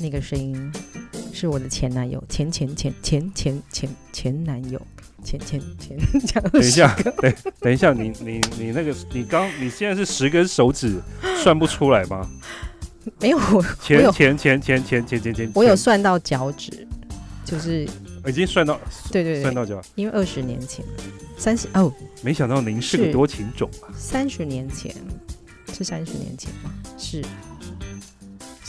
那个声音是我的前男友前前前前前前前男友前前前前等一下等等一下你你你那个你刚你现在是十根手指算不出来吗没有前前前前前前前我有算到脚趾就是已经算到对对算到脚因为二十年前三十哦没想到您是个多情种啊三十年前是三十年前吗？是。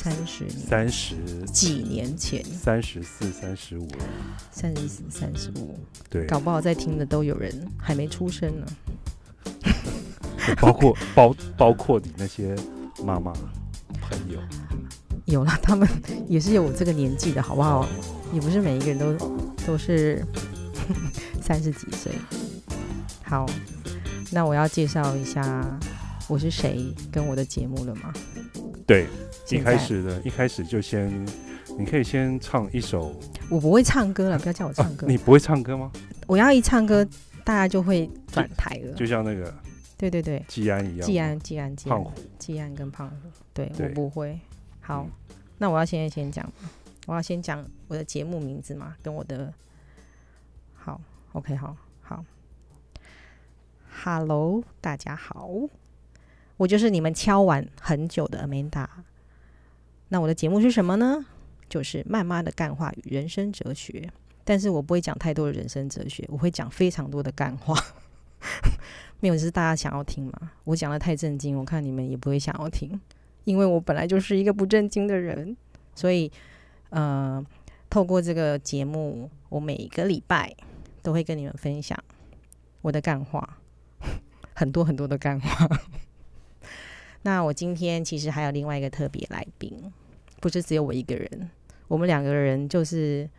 三十年，三十几年前，三十四、三十五了，三十四、三十五，对，搞不好在听的都有人还没出生呢，包括 包包括你那些妈妈。朋友有了，他们也是有我这个年纪的，好不好？也不是每一个人都都是 三十几岁。好，那我要介绍一下我是谁跟我的节目了吗？对，一开始的一开始就先，你可以先唱一首。我不会唱歌了，不要叫我唱歌。你不会唱歌吗？我要一唱歌，大家就会转台了。就像那个。对对对，季安一样。季安，季安，胖虎，季安跟胖虎。对我不会。好，那我要现在先讲，我要先讲我的节目名字嘛，跟我的。好，OK，好，好。Hello，大家好，我就是你们敲完很久的 Amanda。那我的节目是什么呢？就是慢慢的干话与人生哲学，但是我不会讲太多的人生哲学，我会讲非常多的干话。没有，是大家想要听嘛？我讲的太震惊，我看你们也不会想要听，因为我本来就是一个不正经的人，所以，呃，透过这个节目，我每一个礼拜都会跟你们分享我的干话，很多很多的干话。那我今天其实还有另外一个特别来宾，不是只有我一个人，我们两个人就是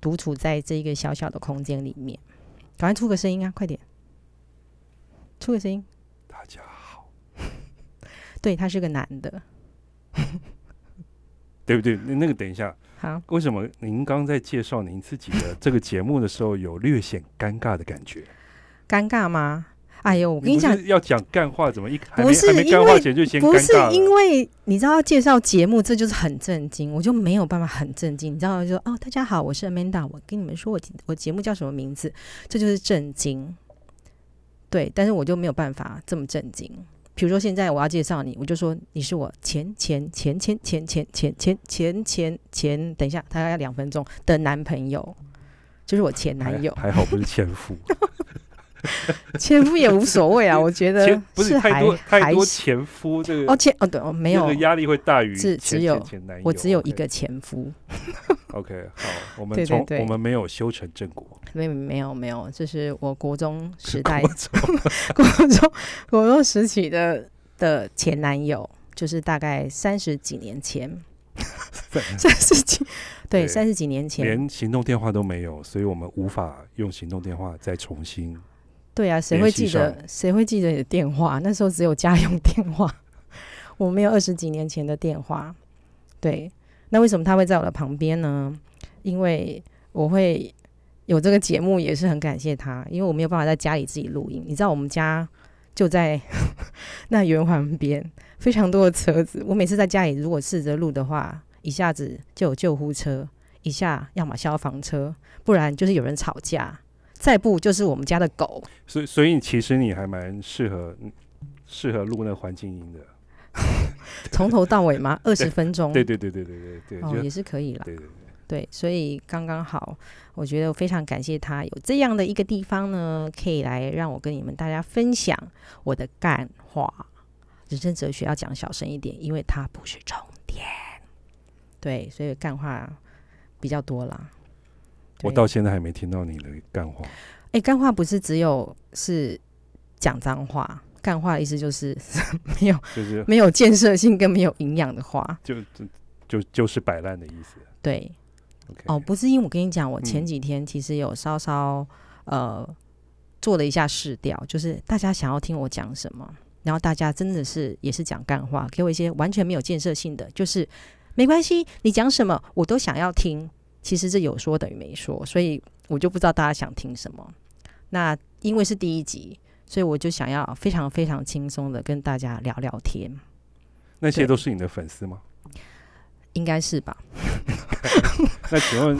独处在这一个小小的空间里面，赶快出个声音啊，快点！出个声音，大家好。对他是个男的，对不对？那那个等一下，好。为什么您刚在介绍您自己的这个节目的时候，有略显尴尬的感觉？尴尬吗？哎呦，我跟你讲，要讲干话，怎么一不是干话前就先不是因为你知道要介绍节目，这就是很震惊，我就没有办法很震惊。你知道，就哦，大家好，我是 Amanda，我跟你们说，我我节目叫什么名字？这就是震惊。对，但是我就没有办法这么震惊。比如说，现在我要介绍你，我就说你是我前前前前前前前前前前前，等一下，他要两分钟的男朋友，就是我前男友。还好不是前夫。前夫也无所谓啊，我觉得不是太多太多前夫这个哦前哦对哦没有。这个压力会大于只只有我只有一个前夫。OK 好，我们从我们没有修成正果，没没有没有，这是我国中时代国中。国中时期的的前男友，就是大概三十几年前，三十几对。三十几年前，连行动电话都没有，所以我们无法用行动电话再重新。对啊，谁会记得？谁会记得你的电话？那时候只有家用电话，我没有二十几年前的电话。对，那为什么他会在我的旁边呢？因为我会有这个节目，也是很感谢他，因为我没有办法在家里自己录音。你知道，我们家就在 那圆环边，非常多的车子。我每次在家里如果试着录的话，一下子就有救护车，一下要么消防车，不然就是有人吵架。再不就是我们家的狗，所以所以其实你还蛮适合适合录那环境音的，从头到尾吗？二十分钟？对对对对对对对，哦也是可以了。对对对对，所以刚刚好，我觉得非常感谢他有这样的一个地方呢，可以来让我跟你们大家分享我的干话。人生哲学要讲小声一点，因为它不是重点。对，所以干话比较多啦。我到现在还没听到你的干话。哎，干话不是只有是讲脏话，干话的意思就是 没有，就是没有建设性跟没有营养的话，就就就是摆烂的意思。对，哦，不是因为我跟你讲，我前几天其实有稍稍呃做了一下试调，就是大家想要听我讲什么，然后大家真的是也是讲干话，给我一些完全没有建设性的，就是没关系，你讲什么我都想要听。其实这有说等于没说，所以我就不知道大家想听什么。那因为是第一集，所以我就想要非常非常轻松的跟大家聊聊天。那些都是你的粉丝吗？应该是吧？那请问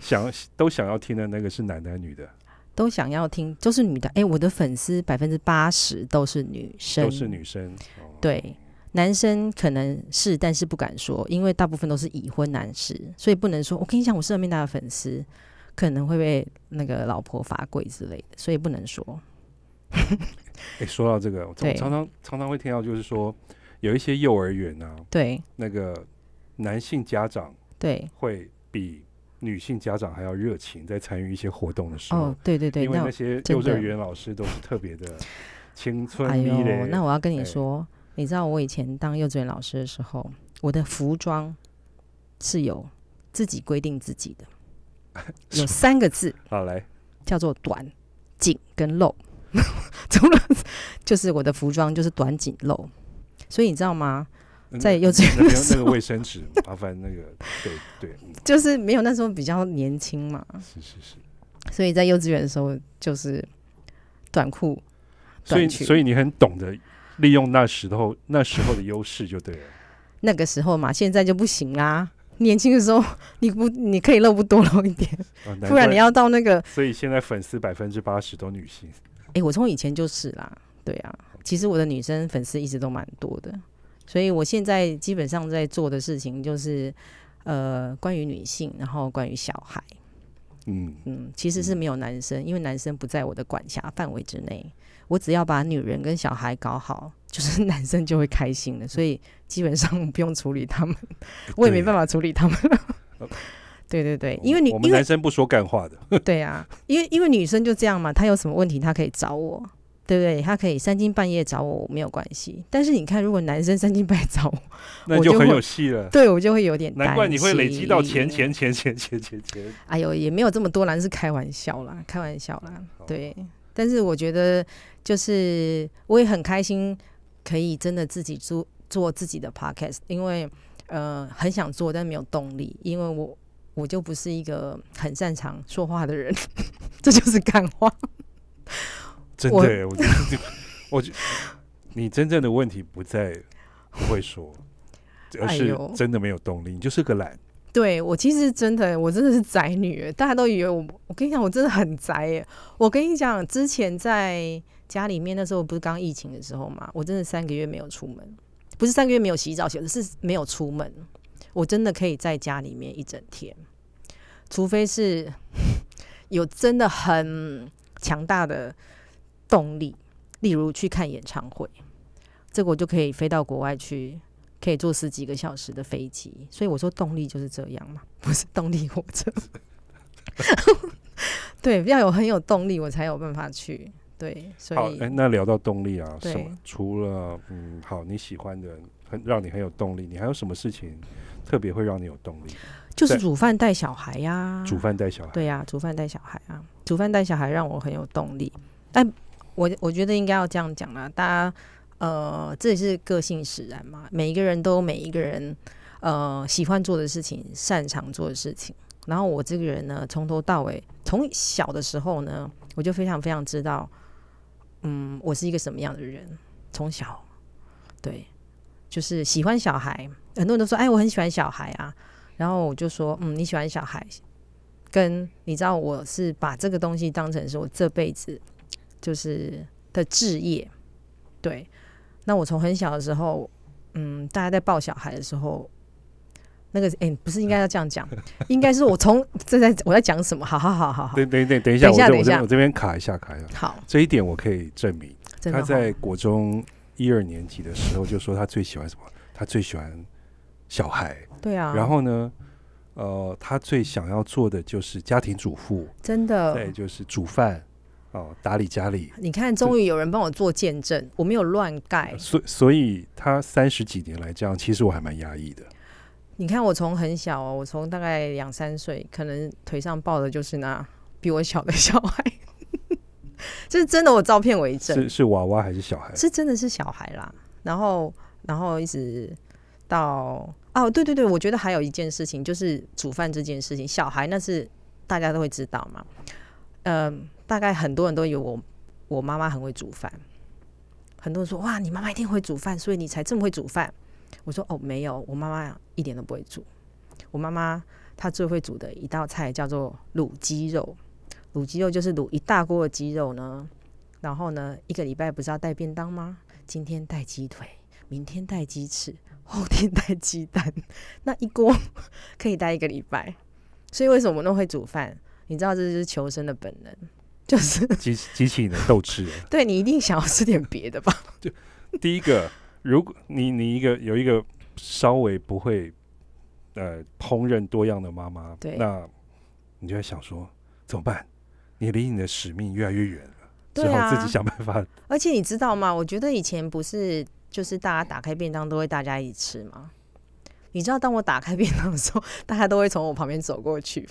想都想要听的那个是男的女的？都想要听，都是女的。哎，我的粉丝百分之八十都是女生，都是女生。对，男生可能是，但是不敢说，因为大部分都是已婚男士，所以不能说。我跟你讲，我是面大的粉丝，可能会被那个老婆罚跪之类的，所以不能说。哎，说到这个，我常常常常会听到，就是说有一些幼儿园啊，对，那个男性家长对会比。女性家长还要热情，在参与一些活动的时候，哦，对对对，因为那些幼稚园老师都是特别的青春迷嘞。那我要跟你说，你知道我以前当幼稚园老师的时候，我的服装是有自己规定自己的，有三个字，好来，叫做短、紧跟露。除了就是我的服装就是短、紧、露，所以你知道吗？在幼稚园那那个卫生纸，麻烦那个对对，就是没有那时候比较年轻嘛，是是是，所以在幼稚园的时候就是短裤，所以所以你很懂得利用那时候那时候的优势就对了。那个时候嘛，现在就不行啦。年轻的时候你不你可以露不多露一点，不然你要到那个。所以现在粉丝百分之八十都女性。哎，我从以前就是啦，对啊，其实我的女生粉丝一直都蛮多的。所以，我现在基本上在做的事情就是，呃，关于女性，然后关于小孩，嗯嗯，其实是没有男生，因为男生不在我的管辖范围之内。我只要把女人跟小孩搞好，就是 男生就会开心了。所以基本上不用处理他们，我也没办法处理他们。对对对，因为你，我们男生不说干话的。对啊，因为因为女生就这样嘛，她有什么问题，她可以找我。对不对？她可以三更半夜找我，没有关系。但是你看，如果男生三更半夜找我，那就很有戏了。对我就会有点难怪你会累积到钱钱钱钱钱钱钱。哎呦，也没有这么多啦，是开玩笑啦，开玩笑啦。对，但是我觉得就是我也很开心，可以真的自己做做自己的 podcast，因为呃很想做，但没有动力，因为我我就不是一个很擅长说话的人，这就是干话。真的，我觉得，我觉你真正的问题不在不会说，而是真的没有动力，你就是个懒。对我其实真的，我真的是宅女，大家都以为我。我跟你讲，我真的很宅耶。我跟你讲，之前在家里面那时候不是刚疫情的时候嘛，我真的三个月没有出门，不是三个月没有洗澡洗，是没有出门。我真的可以在家里面一整天，除非是 有真的很强大的。动力，例如去看演唱会，这个我就可以飞到国外去，可以坐十几个小时的飞机。所以我说动力就是这样嘛，不是动力火车。对，要有很有动力，我才有办法去。对，所以哎，那聊到动力啊，什么？除了嗯，好你喜欢的，很让你很有动力，你还有什么事情特别会让你有动力？就是煮饭带小孩呀，煮饭带小孩，对呀，煮饭带小孩啊，煮饭带小孩让我很有动力，但。我我觉得应该要这样讲啦，大家呃，这也是个性使然嘛。每一个人都有每一个人呃喜欢做的事情，擅长做的事情。然后我这个人呢，从头到尾，从小的时候呢，我就非常非常知道，嗯，我是一个什么样的人。从小，对，就是喜欢小孩。很多人都说，哎，我很喜欢小孩啊。然后我就说，嗯，你喜欢小孩，跟你知道我是把这个东西当成是我这辈子。就是的置业，对。那我从很小的时候，嗯，大家在抱小孩的时候，那个哎，不是应该要这样讲，应该是我从正在我在讲什么？好好好好好，等等等等一下，等一下等一下，我这边卡一下卡一下。好，这一点我可以证明。他在国中一二年级的时候就说他最喜欢什么？他最喜欢小孩。对啊。然后呢，呃，他最想要做的就是家庭主妇。真的。对，就是煮饭。哦，打理家里，你看，终于有人帮我做见证，我没有乱盖。所所以，他三十几年来这样，其实我还蛮压抑的。你看，我从很小，哦我从大概两三岁，可能腿上抱的就是那比我小的小孩，这是真的，我照片为证。是是娃娃还是小孩？是真的是小孩啦。然后，然后一直到哦，对对对，我觉得还有一件事情，就是煮饭这件事情，小孩那是大家都会知道嘛，嗯。大概很多人都以为我我妈妈很会煮饭，很多人说哇，你妈妈一定会煮饭，所以你才这么会煮饭。我说哦，没有，我妈妈一点都不会煮。我妈妈她最会煮的一道菜叫做卤鸡肉。卤鸡肉就是卤一大锅的鸡肉呢，然后呢，一个礼拜不是要带便当吗？今天带鸡腿，明天带鸡翅，后天带鸡蛋，那一锅可以带一个礼拜。所以为什么我们会煮饭？你知道这就是求生的本能，就是激激起你的斗志。对你一定想要吃点别的吧？就第一个，如果你你一个有一个稍微不会呃烹饪多样的妈妈，对，那你就在想说怎么办？你离你的使命越来越远了，只好自己想办法。而且你知道吗？我觉得以前不是就是大家打开便当都会大家一起吃吗？你知道，当我打开便当的时候，大家都会从我旁边走过去，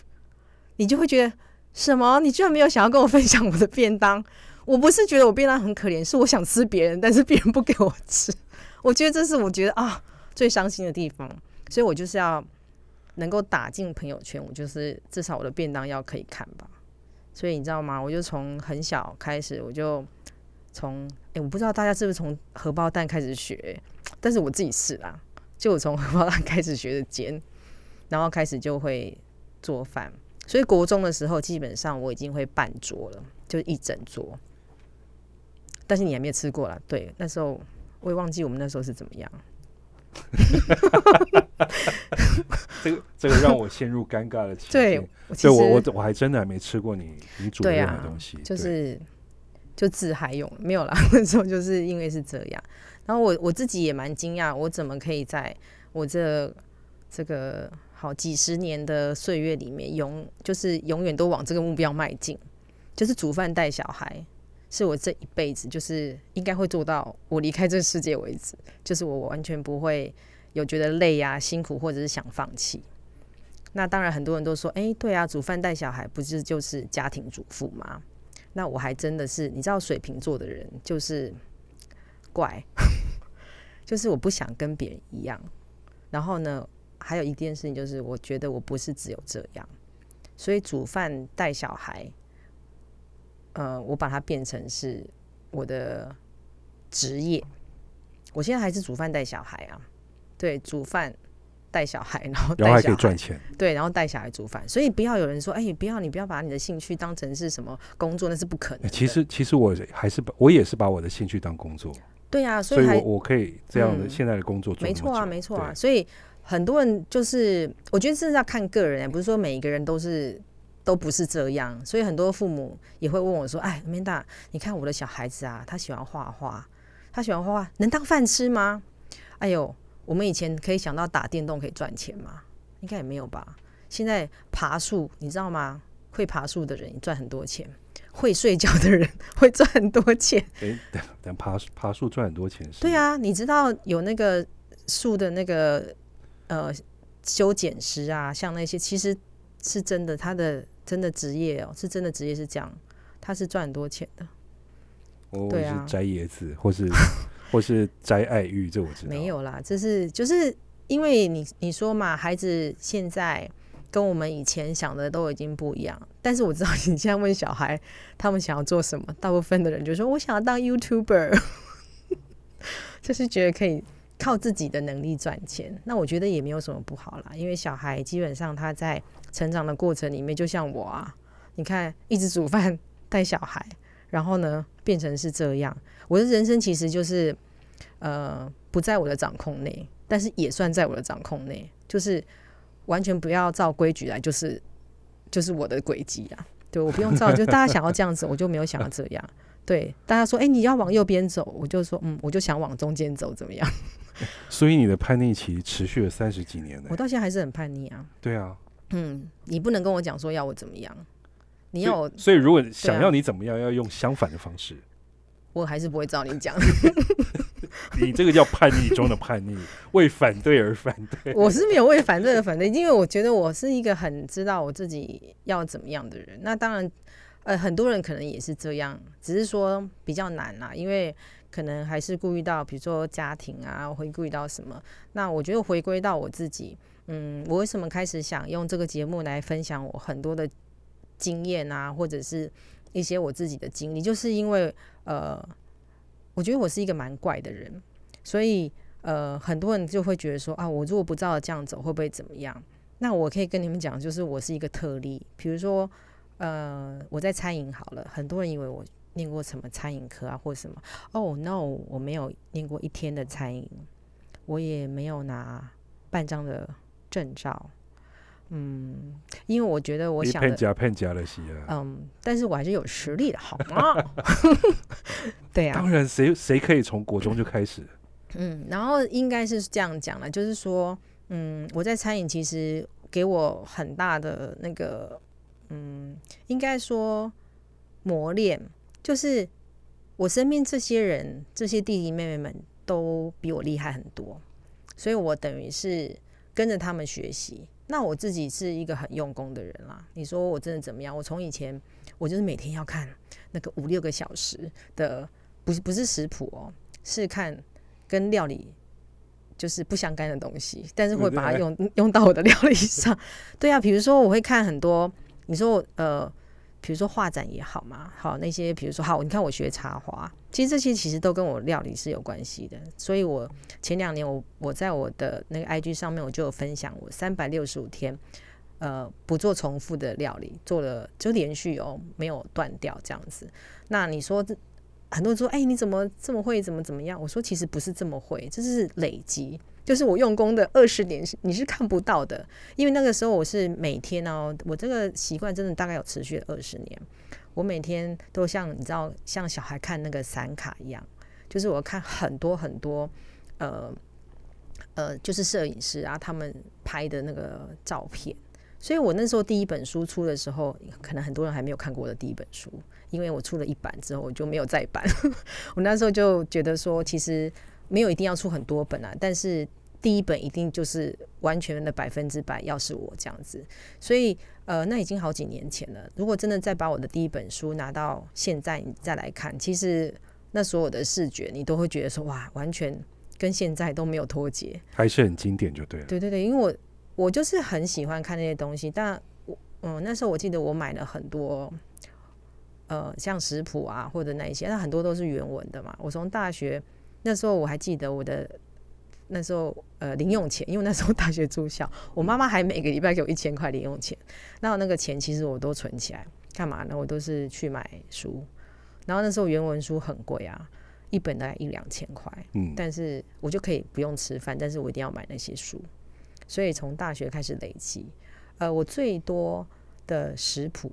你就会觉得什么？你居然没有想要跟我分享我的便当？我不是觉得我便当很可怜，是我想吃别人，但是别人不给我吃。我觉得这是我觉得啊最伤心的地方，所以我就是要能够打进朋友圈，我就是至少我的便当要可以看吧。所以你知道吗？我就从很小开始，我就从哎，我不知道大家是不是从荷包蛋开始学，但是我自己是啦，就我从荷包蛋开始学的煎，然后开始就会做饭。所以国中的时候，基本上我已经会半桌了，就一整桌。但是你还没有吃过啦，对，那时候我也忘记我们那时候是怎么样。这个这个让我陷入尴尬的情对，所以我我我还真的还没吃过你你煮的东西，就是就自嗨用没有啦。那时候就是因为是这样，然后我我自己也蛮惊讶，我怎么可以在我这这个好几十年的岁月里面，永就是永远都往这个目标迈进，就是煮饭带小孩。是我这一辈子就是应该会做到，我离开这世界为止，就是我完全不会有觉得累呀、辛苦或者是想放弃。那当然，很多人都说，哎，对啊，煮饭带小孩不是就是家庭主妇吗？那我还真的是，你知道，水瓶座的人就是怪，就是我不想跟别人一样。然后呢，还有一件事情就是，我觉得我不是只有这样，所以煮饭带小孩。呃，我把它变成是我的职业。我现在还是煮饭带小孩啊，对，煮饭带小孩，然后然后还可以赚钱，对，然后带小孩煮饭。所以不要有人说，哎，不要你不要把你的兴趣当成是什么工作，那是不可能。其实其实我还是把我也是把我的兴趣当工作。对啊，所以我我可以这样的现在的工作做没错啊，没错啊。所以很多人就是，我觉得这是要看个人，不是说每一个人都是。都不是这样，所以很多父母也会问我说：“哎，Amanda，你看我的小孩子啊，他喜欢画画，他喜欢画画，能当饭吃吗？”哎呦，我们以前可以想到打电动可以赚钱吗？应该也没有吧。现在爬树，你知道吗？会爬树的人赚很多钱，会睡觉的人会赚很多钱。哎，等等，爬爬树赚很多钱是？对啊，你知道有那个树的那个呃修剪师啊，像那些其实是真的，他的。真的职业哦，是真的职业是这样，他是赚很多钱的。哦，是摘椰子，或是 或是摘爱玉，这我知道。没有啦，这是就是因为你你说嘛，孩子现在跟我们以前想的都已经不一样。但是我知道你现在问小孩，他们想要做什么，大部分的人就说我想要当 YouTuber，就是觉得可以靠自己的能力赚钱。那我觉得也没有什么不好啦，因为小孩基本上他在。成长的过程里面，就像我啊，你看，一直煮饭带小孩，然后呢，变成是这样。我的人生其实就是，呃，不在我的掌控内，但是也算在我的掌控内，就是完全不要照规矩来，就是就是我的轨迹啊。对，我不用照，就大家想要这样子，我就没有想要这样。对，大家说，哎，你要往右边走，我就说，嗯，我就想往中间走，怎么样？所以你的叛逆期持续了三十几年呢？我到现在还是很叛逆啊。对啊。嗯，你不能跟我讲说要我怎么样，你要我所以如果想要你怎么样，要用相反的方式，我还是不会照你讲。你这个叫叛逆中的叛逆，为反对而反对。我是没有为反对而反对，因为我觉得我是一个很知道我自己要怎么样的人。那当然，呃，很多人可能也是这样，只是说比较难啦，因为可能还是顾虑到，比如说家庭啊，会顾虑到什么。那我觉得回归到我自己。嗯，我为什么开始想用这个节目来分享我很多的经验啊，或者是一些我自己的经历，就是因为呃，我觉得我是一个蛮怪的人，所以呃，很多人就会觉得说啊，我如果不照这样走，会不会怎么样？那我可以跟你们讲，就是我是一个特例。比如说，呃，我在餐饮好了，很多人以为我念过什么餐饮科啊，或什么。哦，no，我没有念过一天的餐饮，我也没有拿半张的证照。嗯，因为我觉得我想骗假骗假的戏啊。嗯，但是我还是有实力的，好吗？对呀。当然，谁谁可以从国中就开始？嗯，然后应该是这样讲了，就是说，嗯，我在餐饮其实给我很大的那个，嗯，应该说磨练，就是我身边这些人，这些弟弟妹妹们都比我厉害很多，所以我等于是跟着他们学习。那我自己是一个很用功的人啦。你说我真的怎么样？我从以前我就是每天要看那个五六个小时的，不是不是食谱哦，是看。跟料理就是不相干的东西，但是会把它用用到我的料理上。对啊，比如说我会看很多，你说我呃，比如说画展也好嘛，好那些，比如说好，你看我学插花，其实这些其实都跟我料理是有关系的。所以我前两年我我在我的那个 IG 上面，我就有分享我三百六十五天呃不做重复的料理，做了就连续哦，没有断掉这样子。那你说？很多人说：“哎，你怎么这么会？怎么怎么样？”我说：“其实不是这么会，这是累积，就是我用功的二十年，你是看不到的。因为那个时候我是每天哦，我这个习惯真的大概有持续了二十年。我每天都像你知道，像小孩看那个散卡一样，就是我看很多很多，呃呃，就是摄影师啊，他们拍的那个照片。所以我那时候第一本书出的时候，可能很多人还没有看过我的第一本书。”因为我出了一版之后，我就没有再版。我那时候就觉得说，其实没有一定要出很多本啊，但是第一本一定就是完全的百分之百要是我这样子。所以，呃，那已经好几年前了。如果真的再把我的第一本书拿到现在你再来看，其实那所有的视觉你都会觉得说，哇，完全跟现在都没有脱节，还是很经典就对了。对对对，因为我我就是很喜欢看那些东西，但我嗯，那时候我记得我买了很多。呃，像食谱啊，或者那一些，那很多都是原文的嘛。我从大学那时候我还记得我的那时候呃零用钱，因为那时候大学住校，我妈妈还每个礼拜给我一千块零用钱。那那个钱其实我都存起来，干嘛呢？我都是去买书。然后那时候原文书很贵啊，一本大概一两千块。嗯，但是我就可以不用吃饭，但是我一定要买那些书。所以从大学开始累积，呃，我最多的食谱。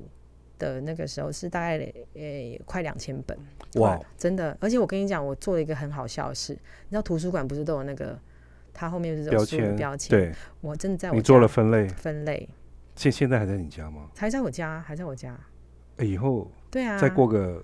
的那个时候是大概诶快两千本哇，真的！而且我跟你讲，我做了一个很好笑的事，你知道图书馆不是都有那个，它后面是标签标签，对，我真的在我你做了分类分类，现现在还在你家吗？还在我家，还在我家。以后对啊，再过个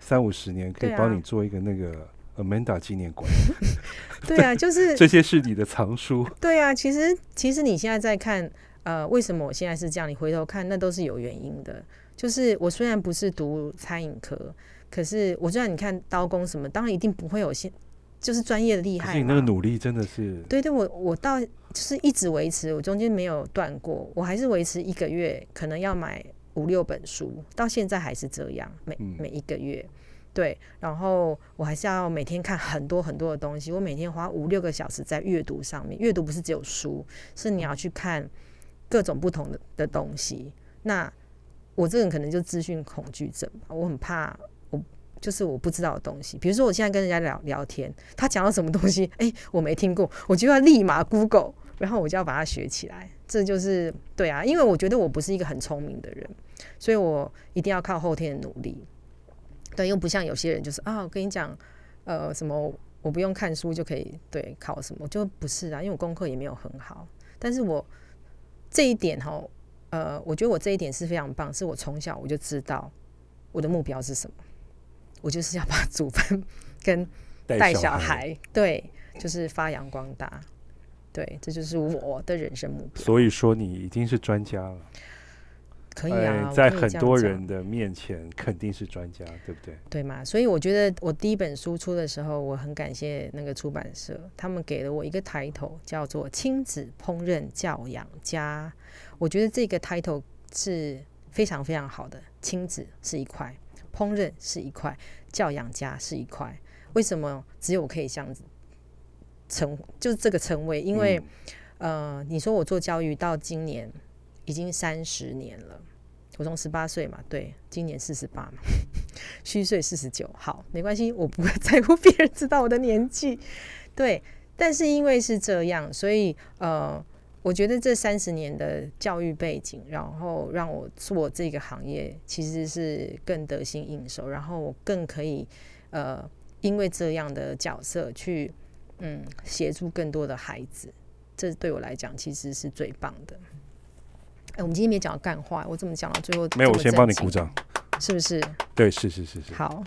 三五十年，可以帮你做一个那个 Amanda 纪念馆。对啊，就是 这些是你的藏书。对啊，其实其实你现在在看，呃，为什么我现在是这样？你回头看，那都是有原因的。就是我虽然不是读餐饮科，可是我知道你看刀工什么，当然一定不会有现就是专业的厉害。你那个努力真的是对对，我我到就是一直维持，我中间没有断过，我还是维持一个月可能要买五六本书，到现在还是这样，每每一个月对，然后我还是要每天看很多很多的东西，我每天花五六个小时在阅读上面，阅读不是只有书，是你要去看各种不同的的东西，那。我这个人可能就资讯恐惧症，我很怕我就是我不知道的东西。比如说我现在跟人家聊聊天，他讲到什么东西，哎，我没听过，我就要立马 Google，然后我就要把它学起来。这就是对啊，因为我觉得我不是一个很聪明的人，所以我一定要靠后天的努力。对，又不像有些人就是啊，我跟你讲，呃，什么我不用看书就可以对考什么，就不是啊，因为我功课也没有很好，但是我这一点哈。呃，我觉得我这一点是非常棒，是我从小我就知道我的目标是什么，我就是要把 祖坟跟带小孩，对，就是发扬光大，对，这就是我的人生目标。所以说，你已经是专家了。可以啊，在很多人的面前肯定是专家，对不对？对嘛？所以我觉得我第一本书出的时候，我很感谢那个出版社，他们给了我一个 title 叫做“亲子烹饪教养家”。我觉得这个 title 是非常非常好的。亲子是一块，烹饪是一块，教养家是一块。为什么只有我可以这样子称？就是这个称谓，因为。呃，你说我做教育到今年已经三十年了，我从十八岁嘛，对，今年四十八，虚岁四十九，好，没关系，我不会在乎别人知道我的年纪，对，但是因为是这样，所以呃。我觉得这三十年的教育背景，然后让我做这个行业，其实是更得心应手，然后我更可以，呃，因为这样的角色去，嗯，协助更多的孩子，这对我来讲其实是最棒的。哎，我们今天没讲到干话，我怎么讲到最后？没有，我先帮你鼓掌，是不是？对，是是是是。好，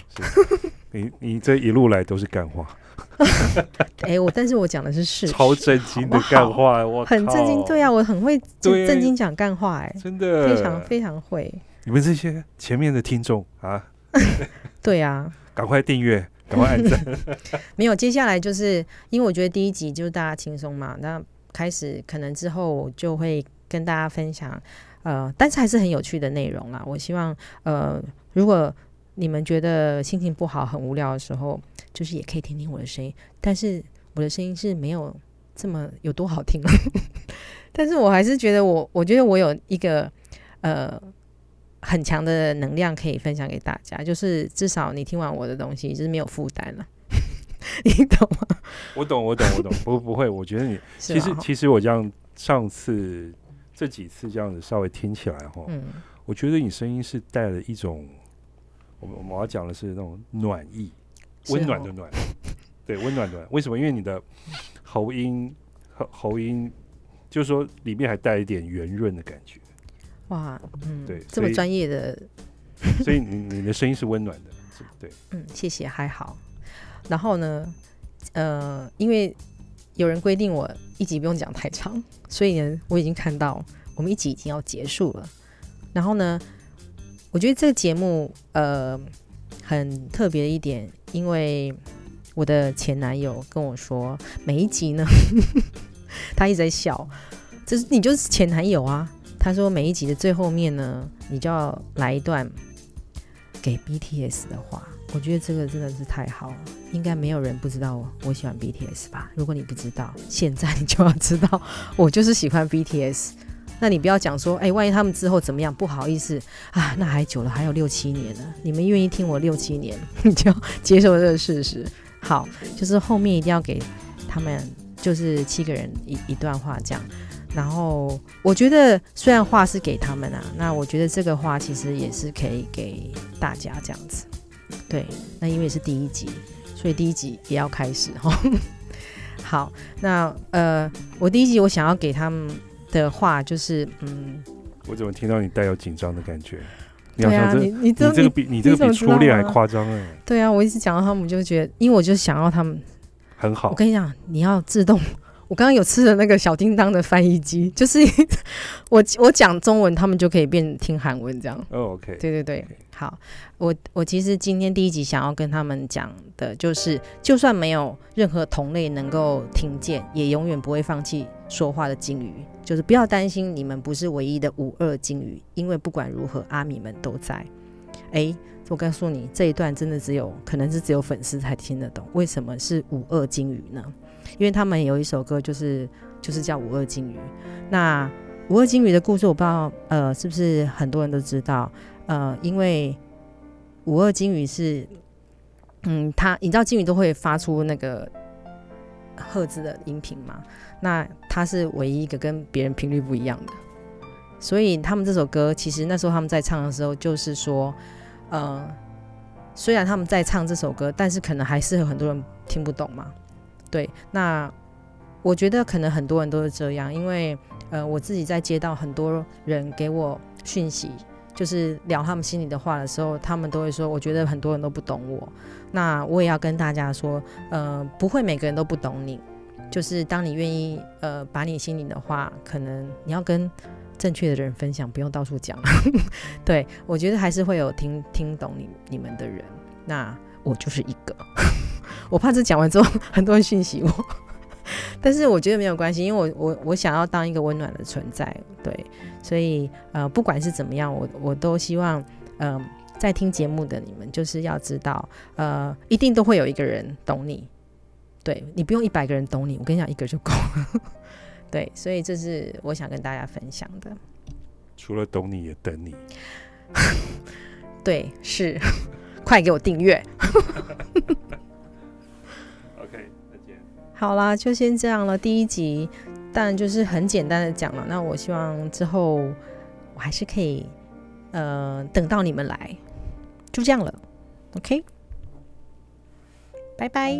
你你这一路来都是干话。哎，我但是我讲的是事超震惊的干话，我很震惊。对啊，我很会震惊讲干话，哎，真的非常非常会。你们这些前面的听众啊，对啊，赶快订阅，赶快按赞。没有，接下来就是因为我觉得第一集就是大家轻松嘛，那开始可能之后就会跟大家分享，呃，但是还是很有趣的内容啦。我希望，呃，如果你们觉得心情不好、很无聊的时候，就是也可以听听我的声音，但是我的声音是没有这么有多好听，但是我还是觉得我，我觉得我有一个呃很强的能量可以分享给大家，就是至少你听完我的东西就是没有负担了，你懂吗？我懂，我懂，我懂，不不会，我觉得你 其实其实我这样上次这几次这样子稍微听起来哈，嗯，我觉得你声音是带了一种，我们我要讲的是那种暖意。温暖的暖，对，温暖的暖。为什么？因为你的喉音喉喉音，就是说里面还带一点圆润的感觉。哇，嗯，对，这么专业的，所以你你的声音是温暖的，对，嗯，谢谢，还好。然后呢，呃，因为有人规定我一集不用讲太长，所以呢，我已经看到我们一集已经要结束了。然后呢，我觉得这个节目，呃。很特别的一点，因为我的前男友跟我说，每一集呢，他一直在笑，这是你就是前男友啊。他说每一集的最后面呢，你就要来一段给 BTS 的话。我觉得这个真的是太好了，应该没有人不知道我喜欢 BTS 吧？如果你不知道，现在你就要知道，我就是喜欢 BTS。那你不要讲说，哎，万一他们之后怎么样？不好意思啊，那还久了，还有六七年呢。你们愿意听我六七年，你就接受这个事实。好，就是后面一定要给他们，就是七个人一一段话这样。然后我觉得，虽然话是给他们啊，那我觉得这个话其实也是可以给大家这样子。对，那因为是第一集，所以第一集也要开始哈。好，那呃，我第一集我想要给他们。的话就是，嗯，我怎么听到你带有紧张的感觉？对啊，你你这个比你这个比初恋还夸张哎！对啊，我一直讲到他们，就觉得，因为我就想要他们很好。我跟你讲，你要自动。我刚刚有吃的那个小叮当的翻译机，就是 我我讲中文，他们就可以变听韩文这样。哦，OK，对对对，好，我我其实今天第一集想要跟他们讲的就是，就算没有任何同类能够听见，也永远不会放弃说话的鲸鱼。就是不要担心，你们不是唯一的五二鲸鱼，因为不管如何，阿米们都在。哎，我告诉你，这一段真的只有可能是只有粉丝才听得懂。为什么是五二鲸鱼呢？因为他们有一首歌，就是就是叫《五二金鱼》。那《五二金鱼》的故事，我不知道呃是不是很多人都知道。呃，因为五二金鱼是，嗯，它你知道金鱼都会发出那个赫兹的音频嘛？那它是唯一一个跟别人频率不一样的。所以他们这首歌，其实那时候他们在唱的时候，就是说，呃，虽然他们在唱这首歌，但是可能还是有很多人听不懂嘛。对，那我觉得可能很多人都是这样，因为呃，我自己在接到很多人给我讯息，就是聊他们心里的话的时候，他们都会说，我觉得很多人都不懂我。那我也要跟大家说，呃，不会每个人都不懂你，就是当你愿意呃，把你心里的话，可能你要跟正确的人分享，不用到处讲。对我觉得还是会有听听懂你你们的人，那我就是一个。我怕这讲完之后很多人讯息我，但是我觉得没有关系，因为我我我想要当一个温暖的存在，对，所以呃不管是怎么样，我我都希望嗯在听节目的你们就是要知道，呃一定都会有一个人懂你，对你不用一百个人懂你，我跟你讲一个就够了，对，所以这是我想跟大家分享的。除了懂你也等你。对，是，快给我订阅。好啦，就先这样了。第一集，但就是很简单的讲了。那我希望之后我还是可以，呃，等到你们来，就这样了。OK，拜拜。